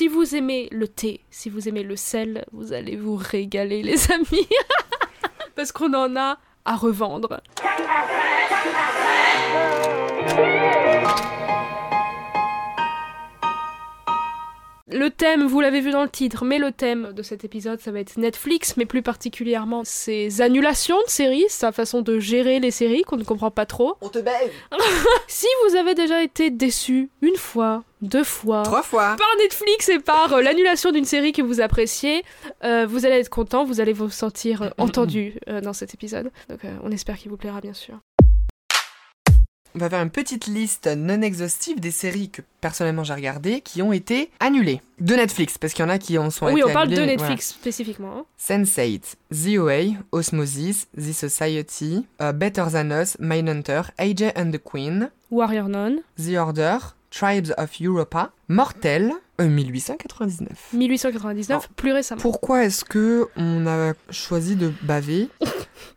si vous aimez le thé, si vous aimez le sel, vous allez vous régaler, les amis. Parce qu'on en a à revendre. Le thème, vous l'avez vu dans le titre, mais le thème de cet épisode, ça va être Netflix, mais plus particulièrement ses annulations de séries, sa façon de gérer les séries qu'on ne comprend pas trop. On te baise Si vous avez déjà été déçu une fois, deux fois, Trois fois par Netflix et par euh, l'annulation d'une série que vous appréciez, euh, vous allez être content, vous allez vous sentir euh, entendu dans cet épisode. Donc on espère qu'il vous plaira bien sûr. On va faire une petite liste non exhaustive des séries que personnellement j'ai regardées qui ont été annulées. De Netflix, parce qu'il y en a qui en sont oui, été on parle de annulées, Netflix spécifiquement. hein. voilà. Sense8, The OA, Osmosis, The Society, euh, Better Than Us, Mindhunter, AJ and the Queen, Warrior Nun, The Order, Tribes of Europa, Mortel, euh, 1899. 1899, plus récemment. Pourquoi est-ce que on a choisi de baver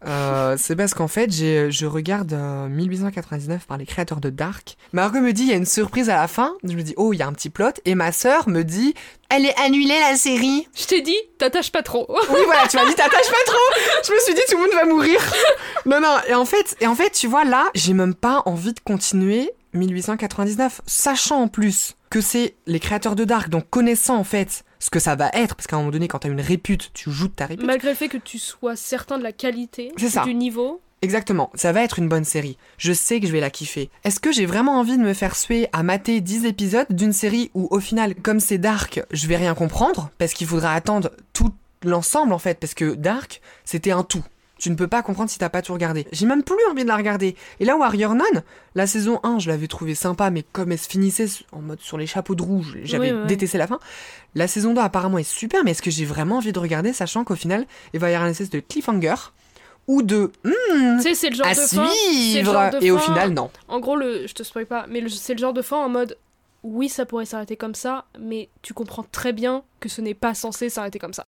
Euh, C'est parce qu'en fait, j'ai, je regarde euh, 1899 par les créateurs de Dark. Margot me dit, il y a une surprise à la fin. Je me dis, oh, il y a un petit plot. Et ma sœur me dit, elle est annulée la série. Je t'ai dit, t'attaches pas trop. Oui, voilà, tu m'as dit, t'attaches pas trop. Je me suis dit, tout le monde va mourir. Non, non. Et en fait, et en fait, tu vois, là, j'ai même pas envie de continuer 1899, sachant en plus que c'est les créateurs de Dark, donc connaissant en fait ce que ça va être, parce qu'à un moment donné, quand t'as une répute, tu joues de ta répute. Malgré le fait que tu sois certain de la qualité, C'est ça. du niveau. Exactement, ça va être une bonne série. Je sais que je vais la kiffer. Est-ce que j'ai vraiment envie de me faire suer à mater 10 épisodes d'une série où au final, comme c'est Dark, je vais rien comprendre Parce qu'il faudra attendre tout l'ensemble en fait, parce que Dark, c'était un tout. Tu ne peux pas comprendre si t'as pas tout regardé. J'ai même plus envie de la regarder. Et là, Warrior Nun, la saison 1, je l'avais trouvé sympa, mais comme elle se finissait en mode sur les chapeaux de rouge, j'avais Oui, ouais. détesté la fin. La saison 2 apparemment est super, mais est-ce que j'ai vraiment envie de regarder, sachant qu'au final, il va y avoir une espèce de cliffhanger ou de Tu sais, c'est le genre à de fin. genre de Et au fin- final, non. En gros, le, je te spoil pas, mais c'est le genre de fin en mode oui, ça pourrait s'arrêter comme ça, mais tu comprends très bien que ce n'est pas censé s'arrêter comme ça.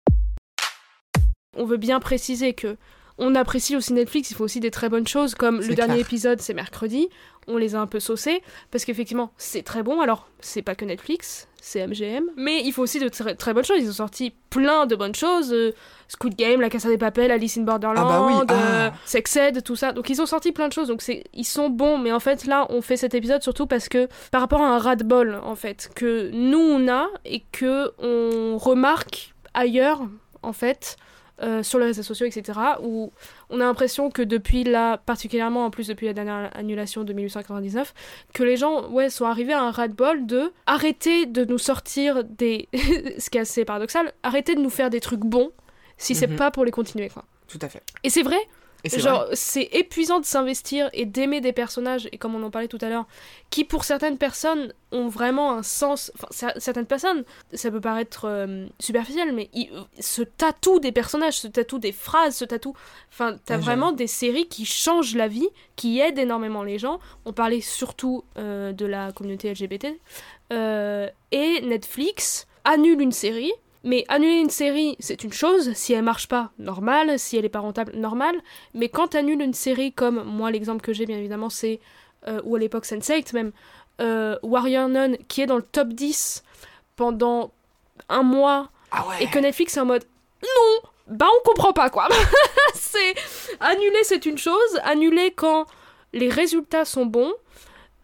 On veut bien préciser que on apprécie aussi Netflix, il faut aussi des très bonnes choses, comme le dernier épisode, c'est mercredi, on les a un peu saucés, parce qu'effectivement, c'est très bon, alors c'est pas que Netflix, c'est MGM, mais il faut aussi de très, très bonnes choses, ils ont sorti plein de bonnes choses, euh, Squid Game, La Casa des Papel, Alice in Borderland, Ah bah oui, euh, ah. Sex Ed, tout ça, donc ils ont sorti plein de choses, donc ils sont bons, mais en fait là, on fait cet épisode surtout parce que, par rapport à un ras-de-bol, en fait, que nous on a, et que on remarque ailleurs, en fait, euh, sur les réseaux sociaux, etc., où on a l'impression que depuis là, particulièrement en plus depuis la dernière annulation de 1899, que les gens ouais, sont arrivés à un ras-de-bol de arrêter de nous sortir des. ce qui est assez paradoxal, arrêter de nous faire des trucs bons si c'est Mhm. pas pour les continuer, quoi. Tout à fait. Et c'est vrai, genre c'est épuisant de s'investir et d'aimer des personnages, et comme on en parlait tout à l'heure, qui pour certaines personnes ont vraiment un sens. Enfin, certaines personnes, ça peut paraître euh, superficiel, mais ils se tatouent des personnages, se tatouent des phrases, se tatouent. Enfin, t'as Ouais, vraiment des séries qui changent la vie, qui aident énormément les gens. On parlait surtout euh, de la communauté LGBT. Euh, et Netflix annule une série. Mais annuler une série, c'est une chose. Si elle marche pas, normal. Si elle est pas rentable, normal. Mais quand t'annules une série comme moi, l'exemple que j'ai bien évidemment, c'est euh, ou à l'époque Sense8 même euh, Warrior Nun qui est dans le top 10 pendant un mois Ah ouais. et que Netflix est en mode non, bah on comprend pas quoi. c'est annuler c'est une chose, annuler quand les résultats sont bons.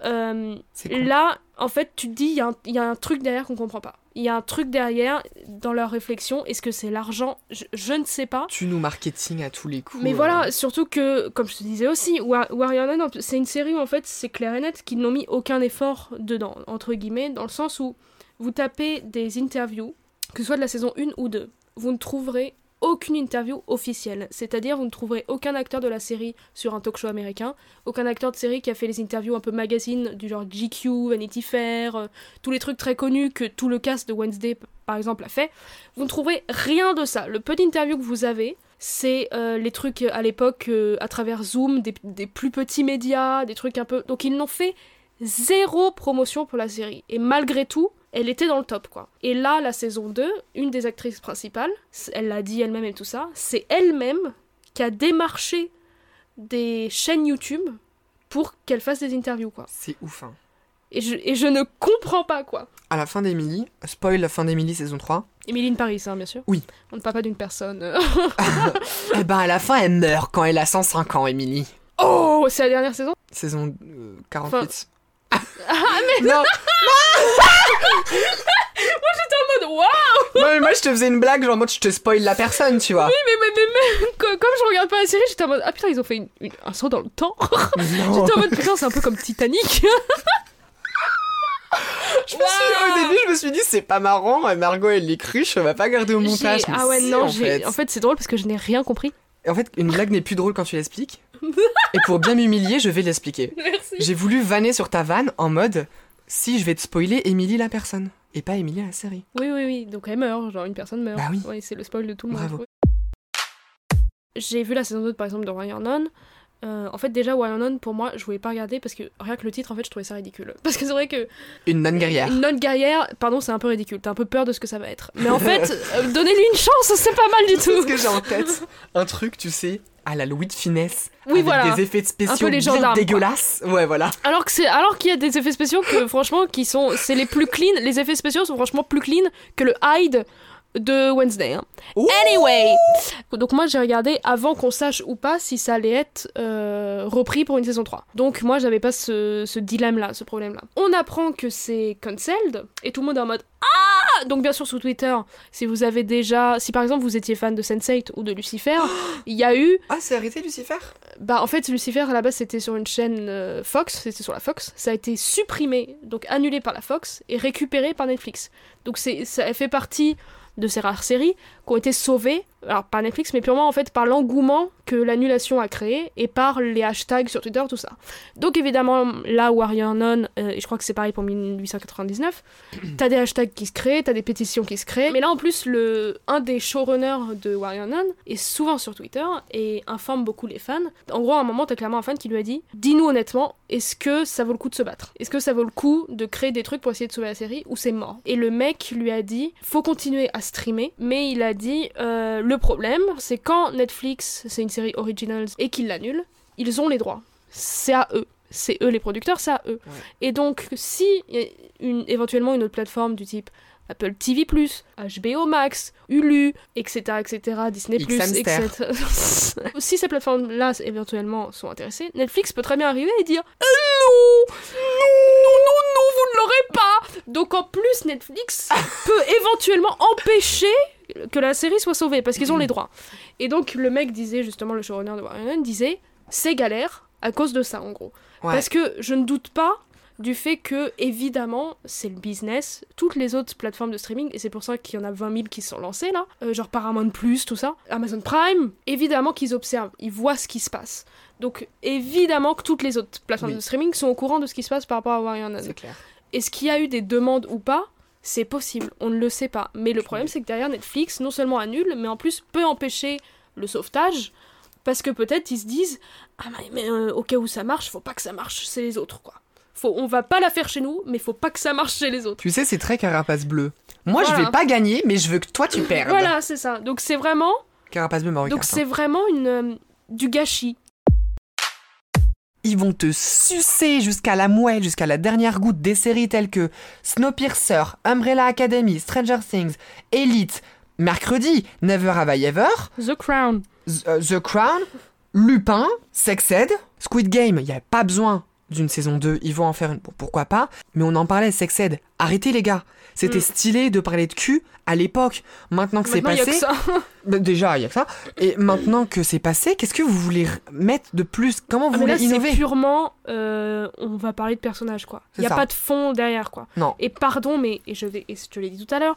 euh, là, en fait, tu te dis, il y, a un- il y a un truc derrière qu'on comprend pas. Il y a un truc derrière dans leur réflexion. Est-ce que c'est l'argent? Je, je ne sais pas. Tu nous marketing à tous les coups. Mais euh, voilà, surtout que, comme je te disais aussi, Wa- Warrior Nun, c'est une série où en fait c'est clair et net qu'ils n'ont mis aucun effort dedans, entre guillemets, dans le sens où vous tapez des interviews, que ce soit de la saison 1 ou 2, vous ne trouverez aucune interview officielle. C'est-à-dire, vous ne trouverez aucun acteur de la série sur un talk show américain, aucun acteur de série qui a fait les interviews un peu magazine du genre GQ, Vanity Fair, euh, tous les trucs très connus que tout le cast de Wednesday, par exemple, a fait. Vous ne trouverez rien de ça. Le peu d'interviews que vous avez, c'est euh, les trucs euh, à l'époque à travers Zoom, des, des plus petits médias, des trucs un peu. Donc ils n'ont fait zéro promotion pour la série. Et malgré tout, elle était dans le top, quoi. Et là, la saison 2, une des actrices principales, elle l'a dit elle-même et tout ça, c'est elle-même qui a démarché des chaînes YouTube pour qu'elle fasse des interviews, quoi. C'est ouf. hein. Et je, et je ne comprends pas, quoi. À la fin d'Emily, spoil la fin d'Emily saison 3, Émilie Paris, hein, bien sûr. Oui. On ne parle pas d'une personne. euh. eh ben à la fin elle meurt quand elle a 105 ans, Emily. Oh, c'est la dernière saison? Saison euh, 48. Ah, mais non, En mode, waouh non, mais moi je te faisais une blague, genre en mode je te spoil la personne, tu vois. mais, mais, mais, mais, co- comme je regarde pas la série, j'étais en mode, ah putain, ils ont fait une- une- un saut dans le temps. J'étais en mode, putain, c'est un peu comme Titanic. Je me suis- au début, je me suis dit, c'est pas marrant, et Margot, elle les cruche, on va pas garder au montage. Mais Ah ouais, si, non, en fait. en fait, c'est drôle parce que je n'ai rien compris. Et en fait, une blague n'est plus drôle quand tu l'expliques. Et pour bien m'humilier, je vais l'expliquer. Merci. J'ai voulu vanner sur ta vanne en mode, si je vais te spoiler Emily la personne, et pas Emily la série. Oui, oui, oui. Donc elle meurt, genre une personne meurt. Bah oui. Ouais, c'est le spoil de tout le monde. Bravo. J'ai vu la saison 2 par exemple de Warrior Nun. Euh, en fait, déjà, Warrior Nun, pour moi, je voulais pas regarder parce que rien que le titre, en fait, je trouvais ça ridicule. Parce que c'est vrai que Une non guerrière. une non guerrière, pardon, c'est un peu ridicule. T'as un peu peur de ce que ça va être. Mais en fait, euh, donnez-lui une chance, c'est pas mal du C'est ce tout. que j'ai en tête. Un truc, tu sais, à la Louis de finesse. Oui, avec voilà. des effets spéciaux Un peu les bien dégueulasses. Ouais, voilà. Alors que c'est, alors qu'il y a des effets spéciaux que, franchement, qui sont, c'est les plus clean. Les effets spéciaux sont franchement plus clean que le hide de Wednesday. hein. Anyway, donc moi j'ai regardé avant qu'on sache ou pas si ça allait être euh, repris pour une saison 3. Donc moi j'avais pas ce, ce dilemme là, ce problème là. On apprend que c'est cancelled et tout le monde est en mode ah donc bien sûr sur Twitter, si vous avez déjà, si par exemple vous étiez fan de Sense8 ou de Lucifer, il y a eu Ah, c'est arrêté, Lucifer? Bah en fait Lucifer à la base c'était sur une chaîne euh, Fox, c'était sur la Fox, ça a été supprimé, donc annulé par la Fox et récupéré par Netflix. Donc c'est ça fait partie de ces rares séries qui ont été sauvées, alors par Netflix mais purement en fait par l'engouement que l'annulation a créé et par les hashtags sur Twitter tout ça. Donc évidemment là Warrior Nun euh, et je crois que c'est pareil pour 1899, t'as des hashtags qui se créent, t'as des pétitions qui se créent, mais là en plus le un des showrunners de Warrior Nun est souvent sur Twitter et informe beaucoup les fans. En gros à un moment t'as clairement un fan qui lui a dit dis-nous honnêtement est-ce que ça vaut le coup de se battre? Est-ce que ça vaut le coup de créer des trucs pour essayer de sauver la série ou c'est mort? Et le mec lui a dit faut continuer à streamer mais il a dit euh, le problème c'est quand Netflix c'est une série originals et qu'ils l'annulent ils ont les droits c'est à eux c'est eux les producteurs c'est à eux Ouais. et donc si y a une, éventuellement une autre plateforme du type Apple TV+, HBO Max, Hulu, etc., etc., Disney+, etc. si ces plateformes-là éventuellement sont intéressées, Netflix peut très bien arriver et dire « Non Non, non, non, vous ne l'aurez pas !» Donc en plus, Netflix peut éventuellement empêcher que la série soit sauvée, parce qu'ils ont les droits. Et donc le mec disait, justement, le showrunner de Warren disait « C'est galère à cause de ça, en gros. » Ouais. Parce que je ne doute pas du fait que, évidemment, c'est le business. Toutes les autres plateformes de streaming, et c'est pour ça qu'il y en a 20 000 qui se sont lancées là, euh, genre Paramount Plus, tout ça, Amazon Prime, évidemment qu'ils observent, ils voient ce qui se passe. Donc, évidemment que toutes les autres plateformes Oui. de streaming sont au courant de ce qui se passe par rapport à Warrior Nun. C'est clair. Est-ce qu'il y a eu des demandes ou pas? C'est possible, on ne le sait pas. Mais le problème, c'est que derrière Netflix, non seulement annule, mais en plus peut empêcher le sauvetage, parce que peut-être ils se disent Ah, mais, euh, au cas où ça marche, faut pas que ça marche chez les autres, quoi. Faut, on va pas la faire chez nous, mais faut pas que ça marche chez les autres. Tu sais, c'est très carapace bleu. Moi, je Voilà. vais pas gagner, mais je veux que toi, tu perdes. Voilà, c'est ça. Donc c'est vraiment, Carapace bleu, Maurice. donc c'est vraiment une, euh, du gâchis. Ils vont te sucer jusqu'à la moelle, jusqu'à la dernière goutte des séries telles que Snowpiercer, Umbrella Academy, Stranger Things, Elite, mercredi, Never Have I Ever, The Crown. The, euh, The Crown, Lupin, Sex Ed, Squid Game, il n'y a pas besoin d'une saison 2, ils vont en faire une, bon, pourquoi pas, mais on en parlait, Sex Ed, arrêtez les gars, c'était Mm. stylé de parler de cul à l'époque, maintenant que c'est y a que passé, ça. bah, déjà il y a que ça, et maintenant que c'est passé, qu'est-ce que vous voulez mettre de plus, comment vous Ah, mais là, voulez c'est innover? purement, euh, on va parler de personnages, quoi. Il y a ça. pas de fond derrière, quoi. Non. Et pardon, mais et je vais, et je te l'ai dit tout à l'heure,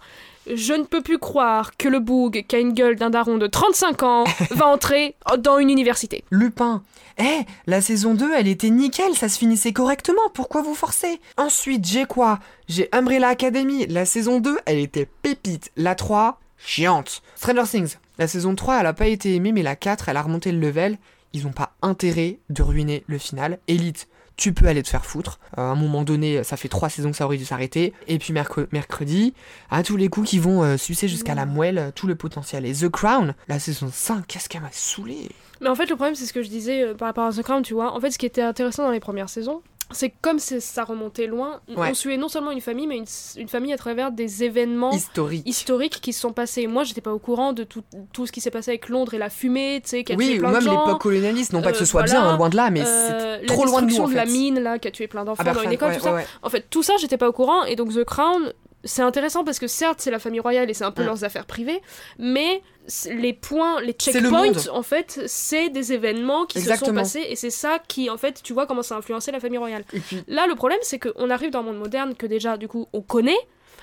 je ne peux plus croire que le boug qui a une gueule d'un daron de 35 ans va entrer dans une université. Lupin. Eh, la saison 2, elle était nickel, ça se finissait correctement, pourquoi vous forcez Ensuite, j'ai quoi? J'ai Umbrella Academy, la saison 2, elle était pépite. La 3, chiante. Stranger Things, la saison 3, elle a pas été aimée, mais la 4, elle a remonté le level. Ils ont pas intérêt de ruiner le final. Elite, tu peux aller te faire foutre. Euh, à un moment donné, ça fait 3 saisons que ça aurait dû s'arrêter. Et puis mercre- mercredi, à tous les coups qui vont euh, sucer jusqu'à la moelle euh, tout le potentiel. Et The Crown, la saison 5, qu'est-ce qu'elle m'a saoulé Mais en fait, le problème, c'est ce que je disais par rapport à The Crown, tu vois. En fait, ce qui était intéressant dans les premières saisons, c'est comme ça remontait loin, Ouais. on suivait non seulement une famille, mais une, une famille à travers des événements Historique. historiques qui se sont passés. Moi, j'étais pas au courant de tout, tout ce qui s'est passé avec Londres et la fumée, tu sais, qui a Oui, tué ou plein même de gens. l'époque colonialiste, non pas que ce Euh, soit voilà. bien, hein, loin de là, mais Euh, c'est trop la loin de nous destruction en de fait. la mine là qui a tué plein d'enfants dans Aberfan, une école, ouais, tout ça. ouais. En fait, tout ça, j'étais pas au courant. Et donc, The Crown, c'est intéressant parce que certes, c'est la famille royale et c'est un peu leurs affaires privées, mais les points, les checkpoints, en fait, c'est des événements qui se sont passés et c'est ça qui, en fait, tu vois comment ça a influencé la famille royale. Puis, Là, le problème, c'est qu'on arrive dans un monde moderne que déjà, du coup, on connaît.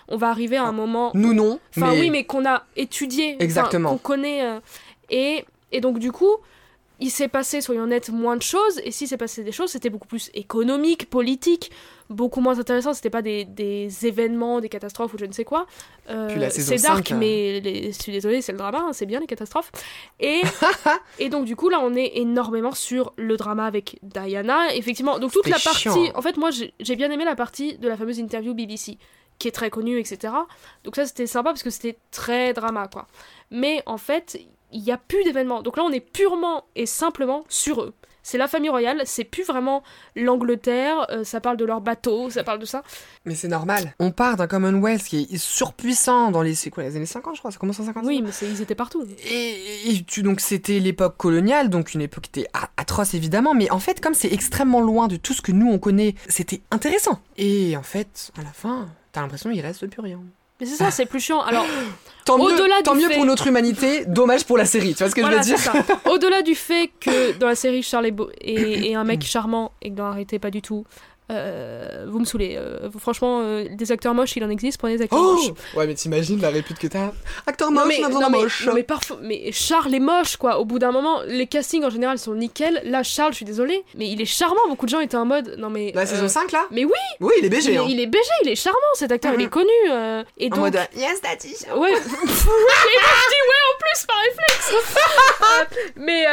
On va arriver à un moment. nous non, Enfin, Ah. mais, oui, mais qu'on a étudié. Exactement. Qu'on connaît. euh, et, et donc, du coup, il s'est passé, soyons honnêtes, moins de choses. Et si s'est passé des choses, c'était beaucoup plus économique, politique, beaucoup moins intéressant. C'était pas des, des événements, des catastrophes ou je ne sais quoi. Euh, c'est dark, 5, hein. mais les- je suis désolée, c'est le drama, hein, c'est bien les catastrophes. Et, et donc, du coup, là, on est énormément sur le drama avec Diana. Effectivement, donc toute la partie. chiant. En fait, moi, j'ai j'ai bien aimé la partie de la fameuse interview BBC, qui est très connue, etc. Donc, ça, c'était sympa parce que c'était très drama, quoi. Mais en fait, il n'y a plus d'événements. Donc là, on est purement et simplement sur eux. C'est la famille royale, c'est plus vraiment l'Angleterre, euh, ça parle de leur bateau, ça parle de ça. mais c'est normal. On part d'un Commonwealth qui est surpuissant dans les, c'est quoi, les années 50, je crois, ça commence en 50 Oui, mais ils étaient partout. Et, et tu, donc c'était l'époque coloniale, donc une époque qui était atroce évidemment, mais en fait comme c'est extrêmement loin de tout ce que nous on connaît, c'était intéressant. Et en fait, à la fin, t'as l'impression qu'il reste plus rien. Mais c'est ça, c'est plus chiant. Alors, Tant mieux, tant du mieux fait- pour notre humanité, dommage pour la série, tu vois ce que voilà, je veux dire. Au-delà du fait que dans la série, Charles est, beau- est- est un mec charmant et que dans Arrêtez pas du tout, euh, vous me saoulez. Euh, franchement, euh, des acteurs moches, il en existe, prenez des acteurs moches. Oh Ouais mais t'imagines la répute que t'as Acteur Non moche, mais, on a besoin non, mais, moche. non, mais parfois, mais Charles est moche quoi. Au bout d'un moment, les castings en général sont nickel. Là, Charles, je suis désolée, mais il est charmant. Beaucoup de gens étaient en mode, non mais. La saison 5 là Mais oui, Oui, il est il BG est, hein. il est BG, il est charmant cet acteur, il Mhm. est connu. euh, et En donc, mode Yes daddy Ouais, et moi je dis ouais en plus par réflexe. Mais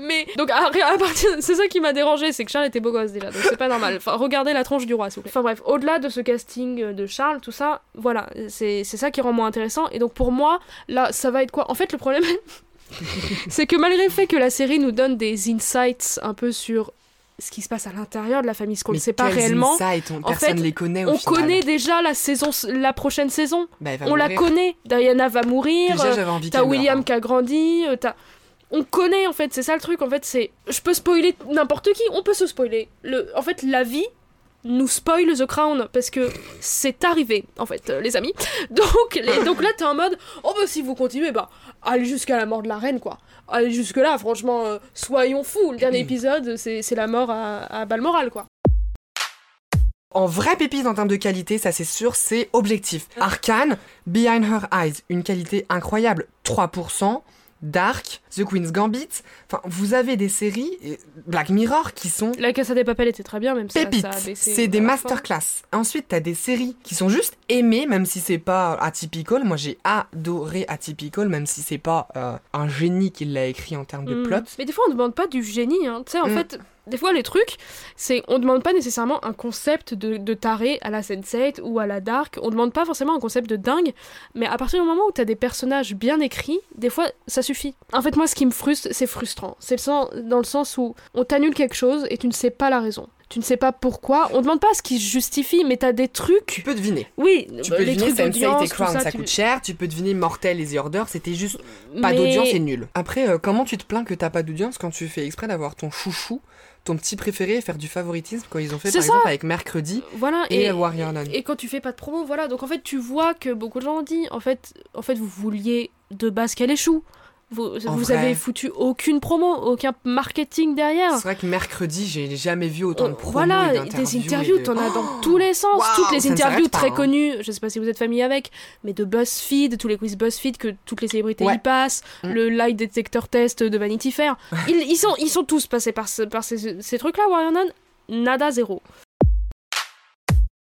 mais donc à, à partir c'est ça qui m'a dérangé, c'est que Charles était beau gosse déjà, donc c'est pas normal. Enfin regardez la tronche du roi s'il vous plaît. Enfin bref, au-delà de ce casting euh, de Charles, tout ça, voilà, c'est c'est ça qui rend moins intéressant. Et donc pour moi, là, ça va être quoi? En fait, le problème, c'est que malgré le fait que la série nous donne des insights un peu sur ce qui se passe à l'intérieur de la famille, ce qu'on ne sait pas réellement. insights, on- En personne fait, les connaît au On final. connaît déjà la saison, la prochaine saison. Bah, On la connaît. Diana va mourir. Déjà euh, envie T'as qu'elle William meure. qui a grandi, euh, t'as... On connaît en fait, c'est ça le truc en fait, c'est... Je peux spoiler n'importe qui, on peut se spoiler. Le... En fait, la vie nous spoil The Crown parce que c'est arrivé en fait, euh, les amis. Donc, les- Donc là, t'es en mode, oh bah si vous continuez, bah allez jusqu'à la mort de la reine quoi. Allez jusque là, franchement, euh, soyons fous. Le dernier épisode, c'est, la mort à, Balmoral quoi. En vrai pépite en termes de qualité, ça c'est sûr, c'est objectif. Arcane, Behind Her Eyes, une qualité incroyable, 3%. Dark, The Queen's Gambit, enfin vous avez des séries, et Black Mirror, qui sont La Casa des Papel était très bien, même si ça- pépites. C'est des masterclass. Ensuite, t'as des séries qui sont juste aimées, même si c'est pas atypical. Moi, j'ai adoré Atypical, même si c'est pas euh, un génie qui l'a écrit en termes de Mm. plot. Mais des fois, on demande pas du génie. Hein. Tu sais, en Mm. fait, des fois, les trucs, c'est on demande pas nécessairement un concept de, de taré à la Sense8 ou à la Dark. On demande pas forcément un concept de dingue. Mais à partir du moment où t'as des personnages bien écrits, des fois, ça suffit. En fait, moi, ce qui me frustre, c'est frustrant. C'est dans le sens où on t'annule quelque chose et tu ne sais pas la raison. Tu ne sais pas pourquoi. On demande pas ce qui se justifie, mais t'as des Tu trucs. peux deviner. Oui, Tu bah, peux les deviner trucs Sense8 et Crown, ça, ça, tu- coûte cher. Tu peux deviner Mortel et The Order, c'était juste pas mais- d'audience et nul. Après, euh, comment tu te plains que t'as pas d'audience quand tu fais exprès d'avoir ton chouchou, ton petit préféré et faire du favoritisme quand ils ont fait par ça. exemple avec Mercredi Voilà, et, Warrior Nun. Et quand tu fais pas de promo, voilà. Donc en fait, tu vois que beaucoup de gens ont dit, en fait, en fait vous vouliez de base qu'elle échoue. Vous, vous vrai. avez foutu aucune promo, aucun marketing derrière. C'est vrai que mercredi, j'ai jamais vu autant de On- promos voilà, et des interviews, et de- t'en as dans Oh tous les sens. Toutes les interviews pas, très hein. connues, je sais pas si vous êtes familier avec, mais de BuzzFeed, tous les quiz BuzzFeed que toutes les célébrités Ouais. y passent, Mm. le lie detector test de Vanity Fair. Ils, ils sont, ils sont tous passés par, ce- par ces, ces trucs-là, Warrior Nun, nada, zéro.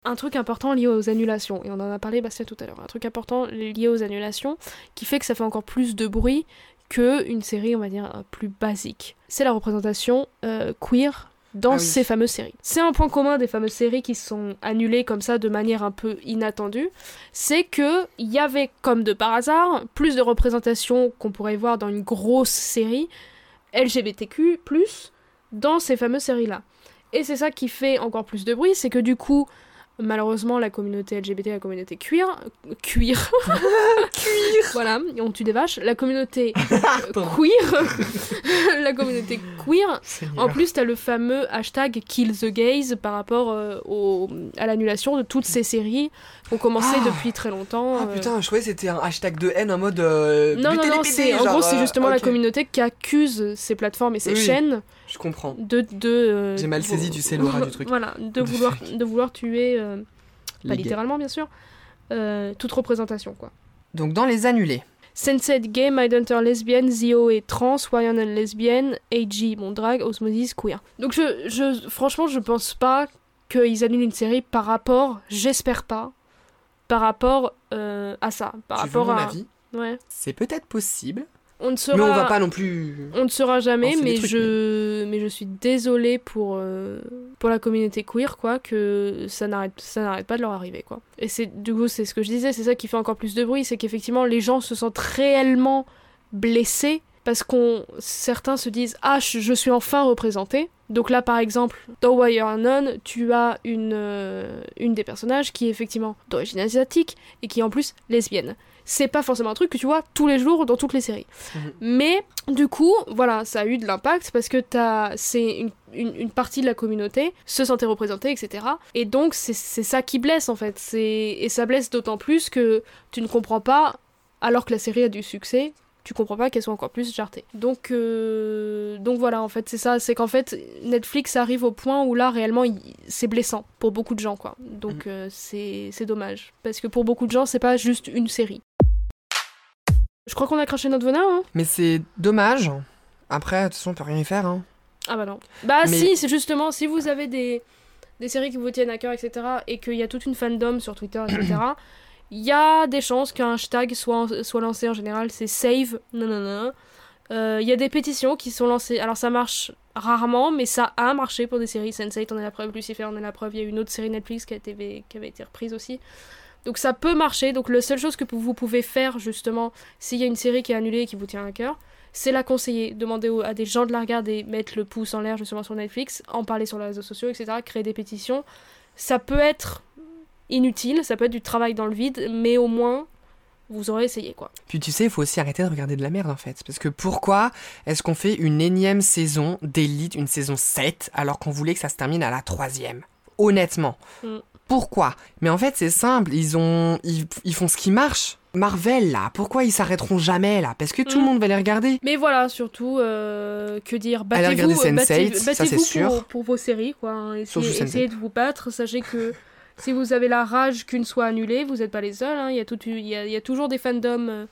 Un truc important lié aux annulations, et on en a parlé Bastien tout à l'heure, un truc important lié aux annulations qui fait que ça fait encore plus de bruit que une série, on va dire, plus basique. C'est la représentation euh, queer dans Ah oui. ces fameuses séries. C'est un point commun des fameuses séries qui sont annulées comme ça de manière un peu inattendue, c'est que il y avait comme de par hasard plus de représentation qu'on pourrait voir dans une grosse série LGBTQ+ dans ces fameuses séries-là. Et c'est ça qui fait encore plus de bruit, c'est que du coup, malheureusement, la communauté LGBT, la communauté queer, cuir, Cuir voilà, on tue des vaches, la communauté euh, queer, la communauté queer, en plus, t'as le fameux hashtag Kill the Gays par rapport euh, au, à l'annulation de toutes ces séries qui ont commencé Ah. depuis très longtemps. Ah euh. putain, je croyais que c'était un hashtag de haine en mode. euh, Non, non, non, c'est, en gros, c'est justement la communauté qui accuse ces plateformes et ces Oui. chaînes Je comprends. de. de euh, J'ai mal saisi, tu sais, l'aura du truc. Voilà, de vouloir, de vouloir tuer, euh, pas littéralement bien sûr, euh, toute représentation quoi. Donc dans les annulés. Sensei gay, Mindhunter lesbienne, Zio est trans, Warrior lesbienne, AG bon drag, Osmosis queer. Donc je, je franchement je pense pas qu'ils annulent une série par rapport, j'espère pas, par rapport à ça, par tu veux rapport mon à avis? Ouais. C'est peut-être possible, On ne sera mais on va pas non plus. on ne saura jamais, des mais trucs, je, mais... je suis désolée pour, euh, pour la communauté queer, quoi, que ça n'arrête, ça n'arrête pas de leur arriver, quoi. Et c'est, du coup, c'est ce que je disais, c'est ça qui fait encore plus de bruit, c'est qu'effectivement, les gens se sentent réellement blessés parce qu'on, certains se disent, ah, je, je suis enfin représenté. Donc là, par exemple, dans Wire None, tu as une, euh, une des personnages qui est effectivement d'origine asiatique et qui est en plus lesbienne. C'est pas forcément un truc que tu vois tous les jours dans toutes les séries. Mhm. Mais du coup, voilà, ça a eu de l'impact parce que t'as, c'est une, une, une partie de la communauté se sentait représentée, etc. Et donc c'est, c'est ça qui blesse en fait. C'est, et ça blesse d'autant plus que tu ne comprends pas, alors que la série a du succès, tu comprends pas qu'elle soit encore plus jartée. Donc, euh, donc voilà, en fait, c'est ça. C'est qu'en fait, Netflix arrive au point où là, réellement, il- c'est blessant pour beaucoup de gens, quoi. Donc Mhm. euh, c'est, c'est dommage. Parce que pour beaucoup de gens, c'est pas juste une série. Je crois qu'on a craché notre venin, hein Mais c'est dommage. Après, de toute façon, on peut rien y faire. Hein. Ah bah non. Bah Mais- si, c'est justement, si vous avez des, des séries qui vous tiennent à cœur, etc., et qu'il y a toute une fandom sur Twitter, etc., il y a des chances qu'un hashtag soit, soit lancé en général, c'est save, non, non, non. Euh, Il y a des pétitions qui sont lancées, alors ça marche rarement, mais ça a marché pour des séries. Sense8 en est la preuve, Lucifer en est la preuve, il y a une autre série Netflix qui, a été, qui avait été reprise aussi. Donc ça peut marcher, donc la seule chose que vous pouvez faire justement, s'il y a une série qui est annulée et qui vous tient à cœur, c'est la conseiller, demander à des gens de la regarder, mettre le pouce en l'air justement sur Netflix, en parler sur les réseaux sociaux, etc., créer des pétitions. Ça peut être inutile, ça peut être du travail dans le vide, mais au moins vous aurez essayé quoi. Puis tu sais, il faut aussi arrêter de regarder de la merde en fait. Parce que pourquoi est-ce qu'on fait une énième saison d'élite, une saison 7, alors qu'on voulait que ça se termine à la troisième? Honnêtement. Mm. Pourquoi? Mais en fait, c'est simple, ils ont. Ils, ils font ce qui marche. Marvel là, pourquoi ils s'arrêteront jamais là? Parce que tout le Mm. monde va les regarder. Mais voilà, surtout, euh, que dire? Battez-vous regarder Sense8, battez- ça, c'est battez-vous sûr. pour, pour vos séries, quoi. hein. Essayez, Sense8. essayez de vous battre. Sachez que si vous avez la rage qu'une soit annulée, vous n'êtes pas les seuls. hein. Il, y a tout- il, y a, il y a toujours des fandoms euh,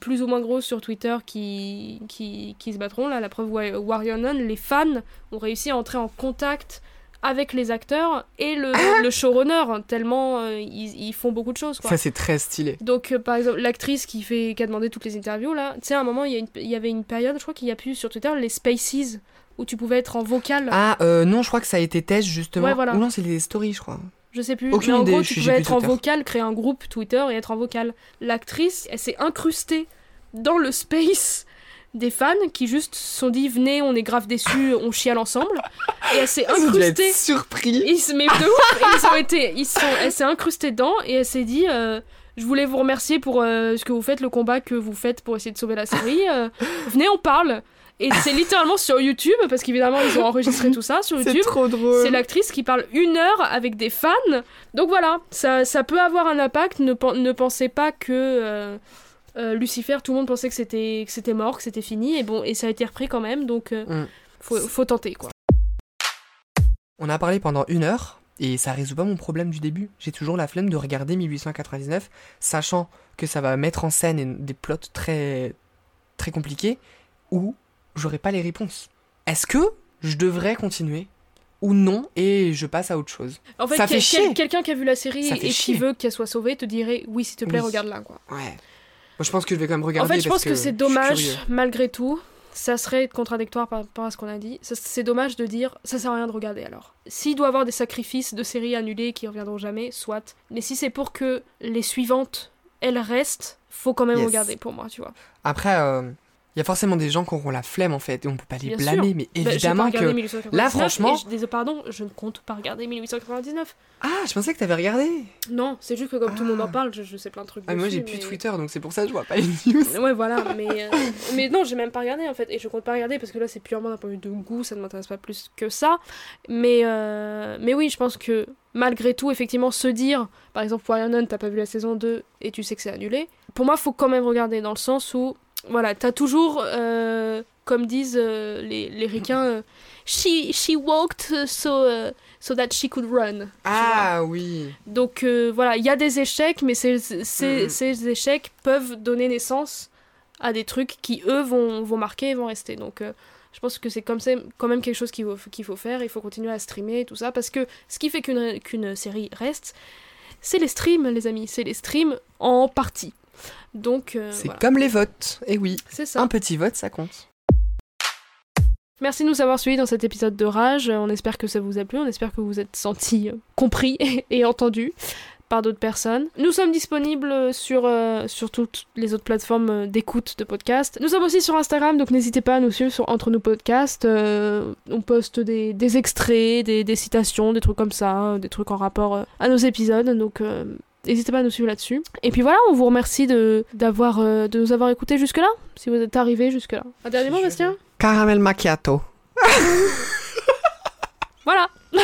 plus ou moins grosses sur Twitter qui, qui, qui se battront. Là, la preuve, Wa- Warrior Nun, les fans ont réussi à entrer en contact avec les acteurs et le, le showrunner, hein, tellement euh, ils, ils font beaucoup de choses. Quoi. Ça, c'est très stylé. Donc, euh, par exemple, l'actrice qui, fait, qui a demandé toutes les interviews, là, tu sais, à un moment, il y, avait une période, je crois qu'il y a plus sur Twitter, les Spaces, où tu pouvais être en vocal. Ah, euh, non, je crois que ça a été test justement. Ouais, voilà. Ou non, c'est les stories, je crois. Je sais plus. Aucune mais en idée, gros, tu pouvais être en vocal, créer un groupe Twitter et être en vocal. L'actrice, elle s'est incrustée dans le space des fans qui juste se sont dit venez, on est grave déçus, on chiale ensemble. Et elle s'est incrustée. surpris. Ils se mais de ouf, ils ont été, ils sont, elle s'est incrustée dedans et elle s'est dit, euh, je voulais vous remercier pour euh, ce que vous faites, le combat que vous faites pour essayer de sauver la série. euh, venez, on parle. Et c'est littéralement sur YouTube parce qu'évidemment ils ont enregistré tout ça sur C'est YouTube. trop drôle. C'est l'actrice qui parle une heure avec des fans. Donc voilà, ça, ça peut avoir un impact. Ne pensez pas que euh, Lucifer, tout le monde pensait que c'était que c'était mort, que c'était fini. Et bon, et ça a été repris quand même. Donc euh, Mm. faut, faut tenter quoi. On a parlé pendant une heure et ça résout pas mon problème du début. J'ai toujours la flemme de regarder 1899, sachant que ça va mettre en scène des plots très très compliqués où j'aurai pas les réponses. Est-ce que je devrais continuer ou non et je passe à autre chose? En fait, Ça fait quel- chier. quel- quelqu'un qui a vu la série et qui veut qu'elle soit sauvée te dirait oui, s'il te plaît, Oui. regarde-la quoi. Ouais. Moi, je pense que je vais quand même En regarder. fait, je parce pense que, c'est dommage, malgré tout. Ça serait contradictoire par rapport à ce qu'on a dit. C'est dommage de dire ça sert à rien de regarder alors. S'il doit y avoir des sacrifices de séries annulées qui reviendront jamais, soit. Mais si c'est pour que les suivantes, elles restent, faut quand même Yes. regarder pour moi, tu vois. Après, euh, Il y a forcément des gens qui auront la flemme en fait, et on peut pas les Bien blâmer, sûr. mais Bah, évidemment regardé que. 1899, Là, franchement- je- désolé, pardon, je ne compte pas regarder 1899. Ah, je pensais que t'avais regardé. Non, c'est juste que comme tout le monde en Ah. parle, je, je sais plein de trucs. Ah, moi dessus, j'ai plus Twitter, donc c'est pour ça que je vois pas les news. Ouais, voilà, mais, euh, mais non, j'ai même pas regardé en fait, et je compte pas regarder parce que là c'est purement d'un point de vue de goût, ça ne m'intéresse pas plus que ça. Mais, euh, mais oui, je pense que malgré tout, effectivement, se dire, par exemple, Warrior Nun, t'as pas vu la saison 2 et tu sais que c'est annulé, pour moi, faut quand même regarder dans le sens où, voilà, t'as toujours, euh, comme disent euh, les, les ricains, euh, she, she walked so, so that she could run. Ah oui. Donc voilà, il y a des échecs, mais ces, ces, Mhm. ces échecs peuvent donner naissance à des trucs qui, eux, vont, vont marquer et vont rester. Donc je pense que c'est comme ça, quand même quelque chose qu'il faut, qu'il faut faire. Il faut continuer à streamer et tout ça, parce que ce qui fait qu'une qu'une série reste, c'est les streams, les amis. C'est les streams en partie. Donc euh, C'est voilà. comme les votes. Et oui, c'est ça. un petit vote, ça compte. Merci de nous avoir suivis dans cet épisode de Rage. Euh, On espère que ça vous a plu, on espère que vous vous êtes sentis euh, compris et entendus par d'autres personnes. Nous sommes disponibles sur, euh, sur toutes les autres plateformes d'écoute de podcasts. Nous sommes aussi sur Instagram, donc n'hésitez pas à nous suivre sur Entre nous podcasts. Euh, on poste des, des extraits, des, des citations, des trucs comme ça, euh, des trucs en rapport à nos épisodes. Donc euh, N'hésitez pas à nous suivre là-dessus. Et puis voilà, on vous remercie de, d'avoir, euh, de nous avoir écoutés jusque-là, si vous êtes arrivés jusque-là. Un dernier mot, Bastien? Caramel macchiato. Voilà